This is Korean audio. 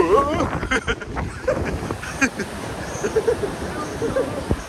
Ha ha ha ha!